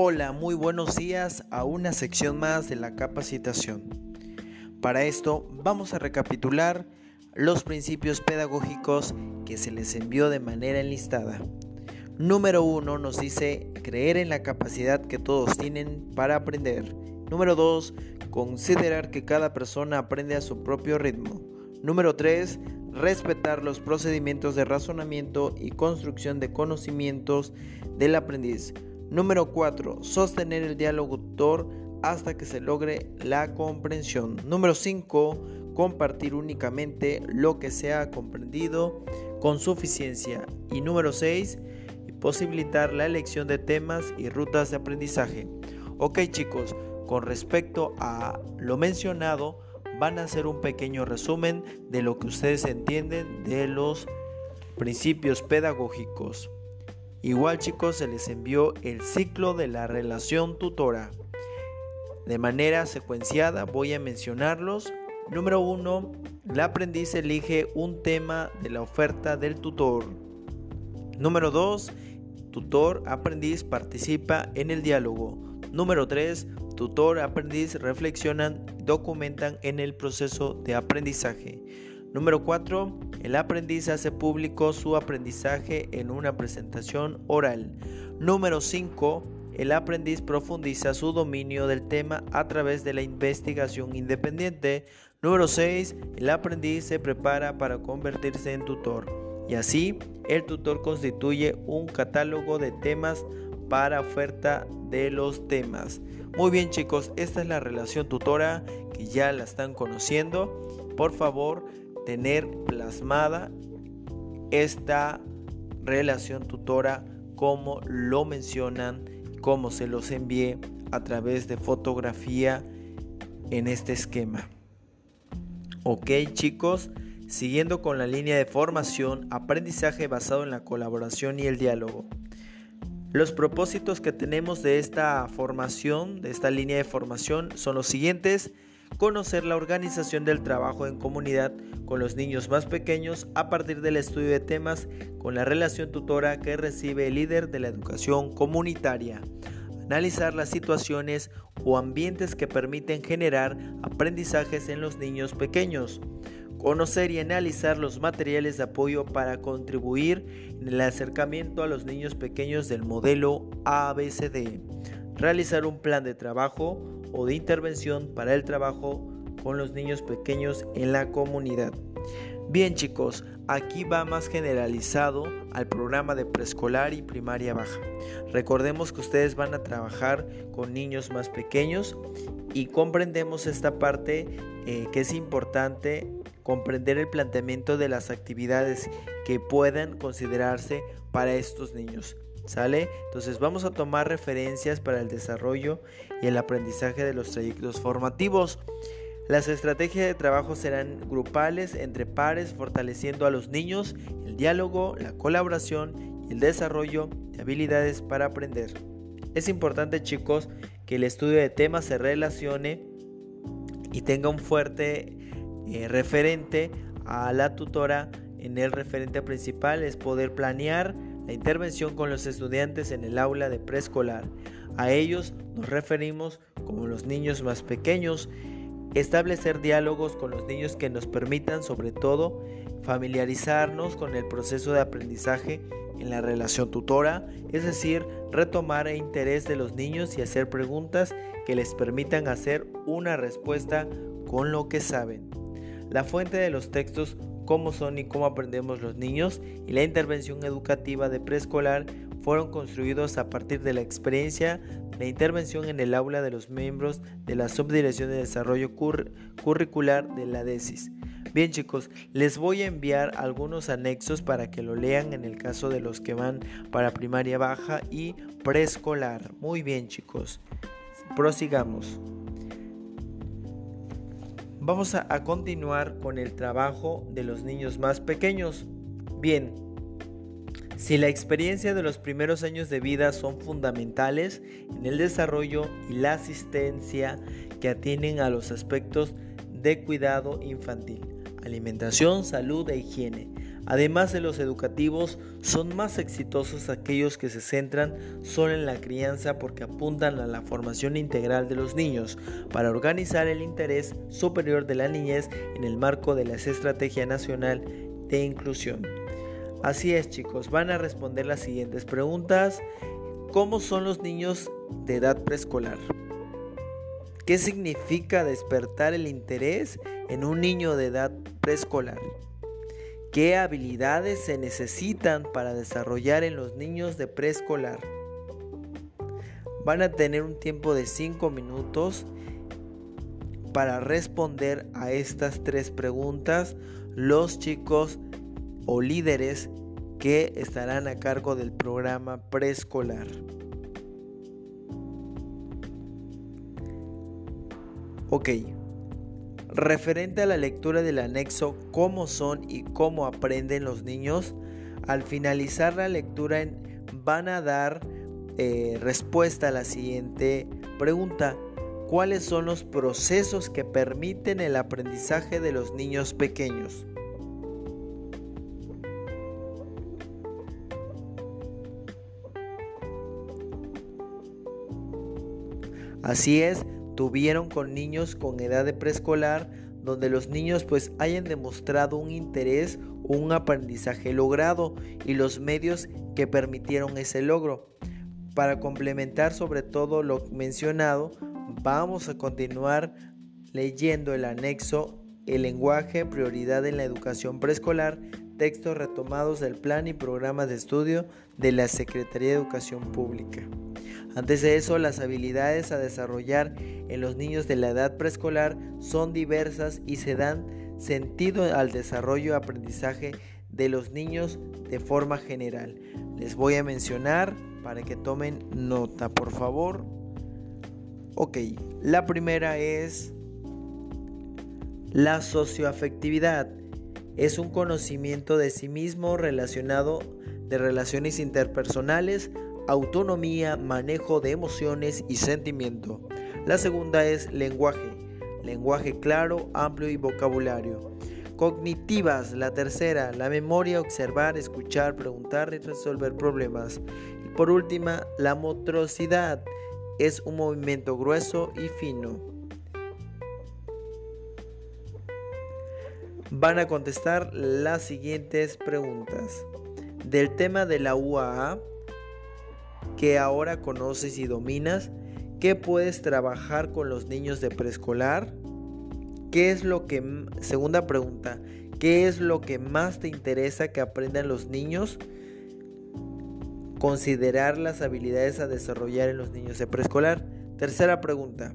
Hola, muy buenos días a una sección más de la capacitación. Para esto vamos a recapitular los principios pedagógicos que se les envió de manera enlistada. Número uno nos dice creer en la capacidad que todos tienen para aprender. Número 2. Considerar que cada persona aprende a su propio ritmo. Número 3 respetar los procedimientos de razonamiento y construcción de conocimientos del aprendiz. Número 4. Sostener el diálogo tutor hasta que se logre la comprensión. Número 5. Compartir únicamente lo que se ha comprendido con suficiencia. Y número 6. Posibilitar la elección de temas y rutas de aprendizaje. Ok chicos, con respecto a lo mencionado, van a hacer un pequeño resumen de lo que ustedes entienden de los principios pedagógicos. Igual chicos se les envió el ciclo de la relación tutora. De manera secuenciada voy a mencionarlos. Número 1. El aprendiz elige un tema de la oferta del tutor. Número 2. Tutor aprendiz participa en el diálogo. Número 3 tutor, aprendiz reflexionan, documentan en el proceso de aprendizaje. Número 4. El aprendiz hace público su aprendizaje en una presentación oral. Número 5. El aprendiz profundiza su dominio del tema a través de la investigación independiente. Número 6. El aprendiz se prepara para convertirse en tutor. Y así, el tutor constituye un catálogo de temas para oferta de los temas. Muy bien chicos, esta es la relación tutora que ya la están conociendo. Por favor, tener plasmada esta relación tutora como lo mencionan, como se los envié a través de fotografía en este esquema. Ok chicos, siguiendo con la línea de formación, aprendizaje basado en la colaboración y el diálogo. Los propósitos que tenemos de esta formación, de esta línea de formación, son los siguientes. Conocer la organización del trabajo en comunidad con los niños más pequeños a partir del estudio de temas con la relación tutora que recibe el líder de la educación comunitaria. Analizar las situaciones o ambientes que permiten generar aprendizajes en los niños pequeños Conocer y analizar los materiales de apoyo para contribuir en el acercamiento a los niños pequeños del modelo ABCD. Realizar un plan de trabajo o de intervención para el trabajo con los niños pequeños en la comunidad. Bien chicos, aquí va más generalizado al programa de preescolar y primaria baja. Recordemos que ustedes van a trabajar con niños más pequeños y comprendemos esta parte eh, que es importante comprender el planteamiento de las actividades que puedan considerarse para estos niños. ¿Sale? Entonces vamos a tomar referencias para el desarrollo y el aprendizaje de los trayectos formativos. Las estrategias de trabajo serán grupales entre pares, fortaleciendo a los niños el diálogo, la colaboración y el desarrollo de habilidades para aprender. Es importante chicos que el estudio de temas se relacione y tenga un fuerte eh, referente a la tutora en el referente principal es poder planear la intervención con los estudiantes en el aula de preescolar. A ellos nos referimos como los niños más pequeños. Establecer diálogos con los niños que nos permitan sobre todo familiarizarnos con el proceso de aprendizaje en la relación tutora, es decir, retomar el interés de los niños y hacer preguntas que les permitan hacer una respuesta con lo que saben la fuente de los textos, cómo son y cómo aprendemos los niños y la intervención educativa de preescolar fueron construidos a partir de la experiencia de intervención en el aula de los miembros de la Subdirección de Desarrollo Curricular de la DESIS. Bien chicos, les voy a enviar algunos anexos para que lo lean en el caso de los que van para primaria baja y preescolar. Muy bien chicos, prosigamos. Vamos a, continuar con el trabajo de los niños más pequeños. Bien, si la experiencia de los primeros años de vida son fundamentales en el desarrollo y la asistencia que atienden a los aspectos de cuidado infantil, alimentación, salud e higiene, Además de los educativos, son más exitosos aquellos que se centran solo en la crianza porque apuntan a la formación integral de los niños para organizar el interés superior de la niñez en el marco de la Estrategia Nacional de Inclusión. Así es chicos, van a responder las siguientes preguntas. ¿Cómo son los niños de edad preescolar? ¿Qué significa despertar el interés en un niño de edad preescolar? ¿Qué habilidades se necesitan para desarrollar en los niños de preescolar? Van a tener un tiempo de 5 minutos para responder a estas tres preguntas los chicos o líderes que estarán a cargo del programa preescolar. Ok, Referente a la lectura del anexo Cómo son y cómo aprenden los niños, al finalizar la lectura van a dar eh, respuesta a la siguiente pregunta. ¿Cuáles son los procesos que permiten el aprendizaje de los niños pequeños? Así es, tuvieron con niños con edad de preescolar donde los niños pues hayan demostrado un interés o un aprendizaje logrado y los medios que permitieron ese logro. Para complementar sobre todo lo mencionado, vamos a continuar leyendo el anexo El lenguaje, prioridad en la educación preescolar, textos retomados del plan y programa de estudio de la Secretaría de Educación Pública. Antes de eso, las habilidades a desarrollar en los niños de la edad preescolar son diversas y se dan sentido al desarrollo y aprendizaje de los niños de forma general. Les voy a mencionar para que tomen nota, por favor. Ok, la primera es la socioafectividad. Es un conocimiento de sí mismo relacionado de relaciones interpersonales, autonomía, manejo de emociones y sentimiento. La segunda es lenguaje, lenguaje claro, amplio y vocabulario. Cognitivas, la tercera, la memoria, observar, escuchar, preguntar y resolver problemas. Y por última, la motricidad, es un movimiento grueso y fino. Van a contestar las siguientes preguntas. Del tema de la UAA, que ahora conoces y dominas? ¿Qué puedes trabajar con los niños de preescolar? ¿Qué es lo que, segunda pregunta, ¿qué es lo que más te interesa que aprendan los niños? Considerar las habilidades a desarrollar en los niños de preescolar. Tercera pregunta,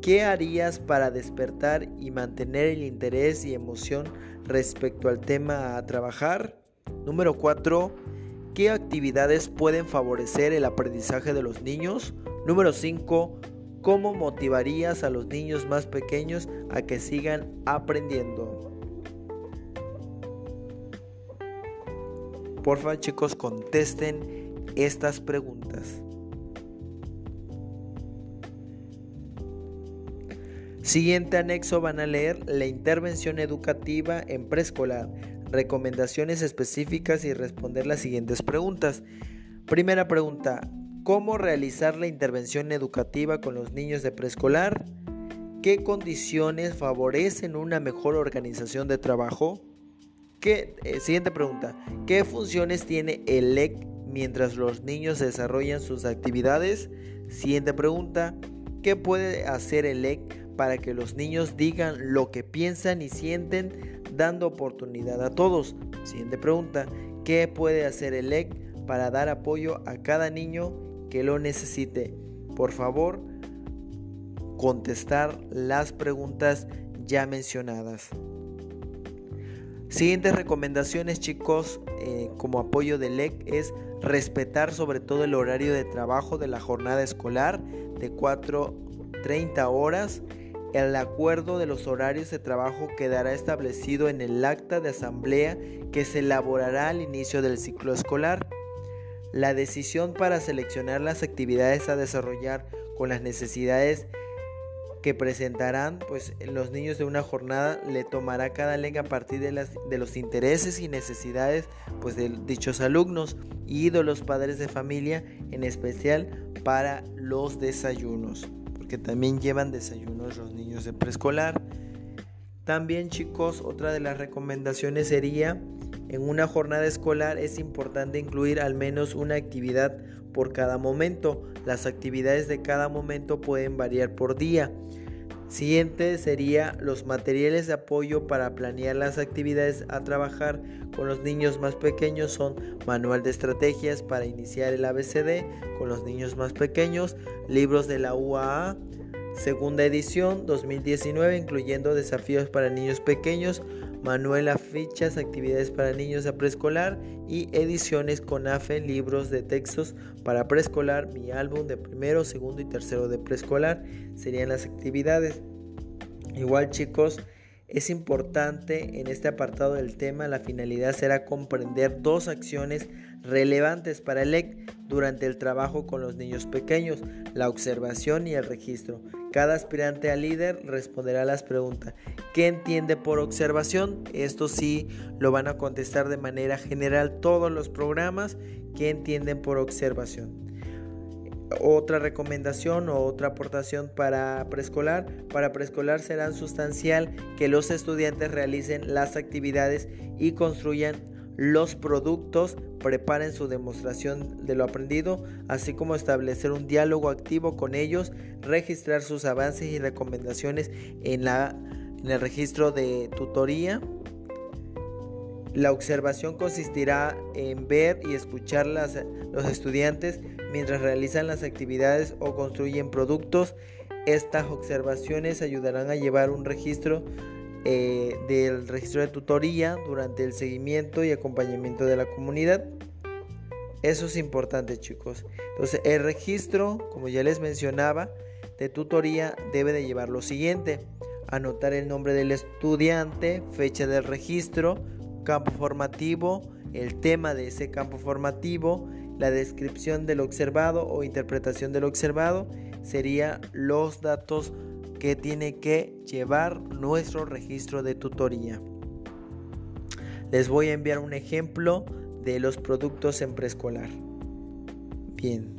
¿qué harías para despertar y mantener el interés y emoción respecto al tema a trabajar? Número 4, ¿Qué actividades pueden favorecer el aprendizaje de los niños? Número 5. ¿Cómo motivarías a los niños más pequeños a que sigan aprendiendo? Porfa chicos contesten estas preguntas. Siguiente anexo van a leer la intervención educativa en preescolar recomendaciones específicas y responder las siguientes preguntas. Primera pregunta, ¿cómo realizar la intervención educativa con los niños de preescolar? ¿Qué condiciones favorecen una mejor organización de trabajo? ¿Qué, eh, siguiente pregunta, ¿qué funciones tiene el EC mientras los niños desarrollan sus actividades? Siguiente pregunta, ¿qué puede hacer el EC para que los niños digan lo que piensan y sienten dando oportunidad a todos. Siguiente pregunta, ¿qué puede hacer el EC para dar apoyo a cada niño que lo necesite? Por favor, contestar las preguntas ya mencionadas. Siguientes recomendaciones chicos eh, como apoyo del EC es respetar sobre todo el horario de trabajo de la jornada escolar de 4.30 horas el acuerdo de los horarios de trabajo quedará establecido en el acta de asamblea que se elaborará al inicio del ciclo escolar. La decisión para seleccionar las actividades a desarrollar con las necesidades que presentarán pues los niños de una jornada le tomará cada lengua a partir de, de los intereses y necesidades pues de dichos alumnos y de los padres de familia en especial para los desayunos porque también llevan desayunos los niños de preescolar también chicos otra de las recomendaciones sería en una jornada escolar es importante incluir al menos una actividad por cada momento. Las actividades de cada momento pueden variar por día. Siguiente sería los materiales de apoyo para planear las actividades a trabajar con los niños más pequeños. Son manual de estrategias para iniciar el ABCD con los niños más pequeños, libros de la UAA, segunda edición 2019 incluyendo desafíos para niños pequeños, manuel a fichas, actividades para niños a preescolar y ediciones con AFE, libros de textos para preescolar, mi álbum de primero, segundo y tercero de preescolar serían las actividades. Igual chicos, es importante en este apartado del tema, la finalidad será comprender dos acciones relevantes para el EC durante el trabajo con los niños pequeños, la observación y el registro. Cada aspirante a líder responderá las preguntas. ¿Qué entiende por observación? Esto sí lo van a contestar de manera general todos los programas. ¿Qué entienden por observación? Otra recomendación o otra aportación para preescolar. Para preescolar será sustancial que los estudiantes realicen las actividades y construyan los productos, preparen su demostración de lo aprendido, así como establecer un diálogo activo con ellos, registrar sus avances y recomendaciones en, la, en el registro de tutoría. La observación consistirá en ver y escuchar las, los estudiantes mientras realizan las actividades o construyen productos. Estas observaciones ayudarán a llevar un registro eh, del registro de tutoría durante el seguimiento y acompañamiento de la comunidad. Eso es importante chicos. Entonces el registro, como ya les mencionaba, de tutoría debe de llevar lo siguiente. Anotar el nombre del estudiante, fecha del registro, campo formativo, el tema de ese campo formativo, la descripción del observado o interpretación del observado, sería los datos que tiene que llevar nuestro registro de tutoría. Les voy a enviar un ejemplo de los productos en preescolar. Bien.